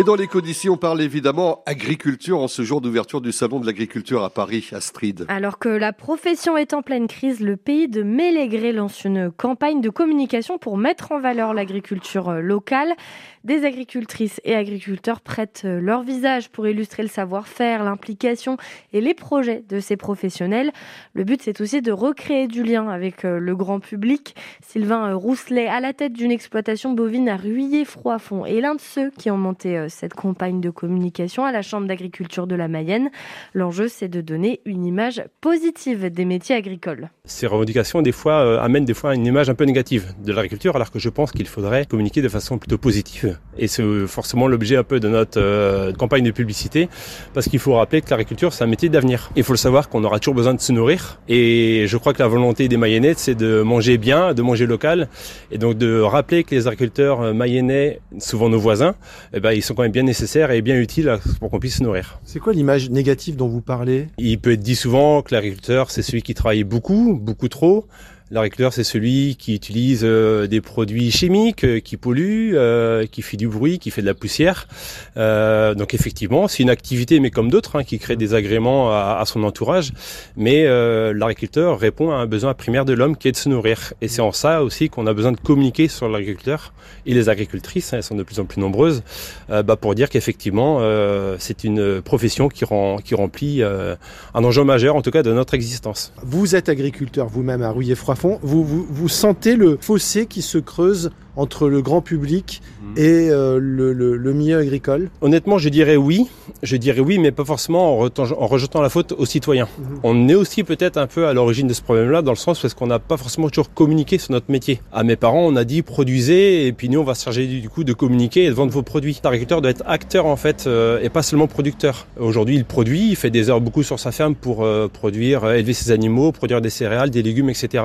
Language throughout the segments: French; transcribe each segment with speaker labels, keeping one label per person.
Speaker 1: Et dans l'éco d'ici, on parle évidemment agriculture en ce jour d'ouverture du Salon de l'agriculture à Paris, Astrid.
Speaker 2: Alors que la profession est en pleine crise, le pays de Mélégré lance une campagne de communication pour mettre en valeur l'agriculture locale. Des agricultrices et agriculteurs prêtent leur visage pour illustrer le savoir-faire, l'implication et les projets de ces professionnels. Le but, c'est aussi de recréer du lien avec le grand public. Sylvain Rousselet, à la tête d'une exploitation bovine à Ruillé-Froidfond, est l'un de ceux qui ont monté cette campagne de communication à la Chambre d'agriculture de la Mayenne. L'enjeu, c'est de donner une image positive des métiers agricoles.
Speaker 3: Ces revendications, des fois, euh, amènent des fois une image un peu négative de l'agriculture, alors que je pense qu'il faudrait communiquer de façon plutôt positive. Et c'est forcément l'objet un peu de notre euh, campagne de publicité, parce qu'il faut rappeler que l'agriculture, c'est un métier d'avenir. Il faut le savoir qu'on aura toujours besoin de se nourrir. Et je crois que la volonté des Mayennais, c'est de manger bien, de manger local, et donc de rappeler que les agriculteurs euh, mayennais, souvent nos voisins, eh ben, ils sont quand même bien nécessaire et bien utile pour qu'on puisse se nourrir.
Speaker 4: C'est quoi l'image négative dont vous parlez?
Speaker 3: Il peut être dit souvent que l'agriculteur, c'est celui qui travaille beaucoup, beaucoup trop, L'agriculteur, c'est celui qui utilise euh, des produits chimiques, euh, qui polluent, euh, qui fait du bruit, qui fait de la poussière. donc effectivement, c'est une activité, mais comme d'autres, hein, qui crée des agréments à, son entourage. Mais l'agriculteur répond à un besoin primaire de l'homme qui est de se nourrir. Et c'est en ça aussi qu'on a besoin de communiquer sur l'agriculteur et les agricultrices, hein, elles sont de plus en plus nombreuses, bah, pour dire qu'effectivement, c'est une profession qui, rend, qui remplit un enjeu majeur, en tout cas, de notre existence.
Speaker 4: Vous êtes agriculteur vous-même à Rouillé-Froid vous, vous, sentez le fossé qui se creuse entre le grand public mhm. et euh, le, le, milieu agricole
Speaker 3: Honnêtement, je dirais oui. Je dirais oui, mais pas forcément en, en rejetant la faute aux citoyens. Mhm. On est aussi peut-être un peu à l'origine de ce problème-là, dans le sens parce qu'on n'a pas forcément toujours communiqué sur notre métier. À mes parents, on a dit produisez, et puis nous, on va se charger du coup de communiquer et de vendre vos produits. L'agriculteur doit être acteur en fait, euh, et pas seulement producteur. Aujourd'hui, il produit, il fait des heures beaucoup sur sa ferme pour euh, produire, élever ses animaux, produire des céréales, des légumes, etc.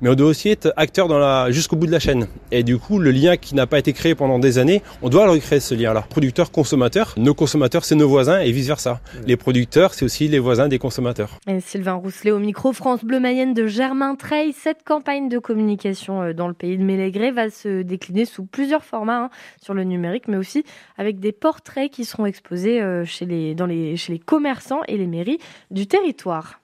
Speaker 3: Mais on doit aussi être acteur dans la jusqu'au bout de la chaîne. Et du coup, le lien qui n'a pas été créé pendant des années, on doit le recréer ce lien-là. Producteur-consommateur, nos consommateurs, c'est nos voisins et vice-versa. Les producteurs, c'est aussi les voisins des consommateurs.
Speaker 2: Et Sylvain Rousselet au micro, France Bleu Mayenne de Germain Treil. Cette campagne de communication euh, dans le pays de Mélégré va se décliner sous plusieurs formats, hein, sur le numérique, mais aussi avec des portraits qui seront exposés euh, chez les, dans les, chez les commerçants et les mairies du territoire.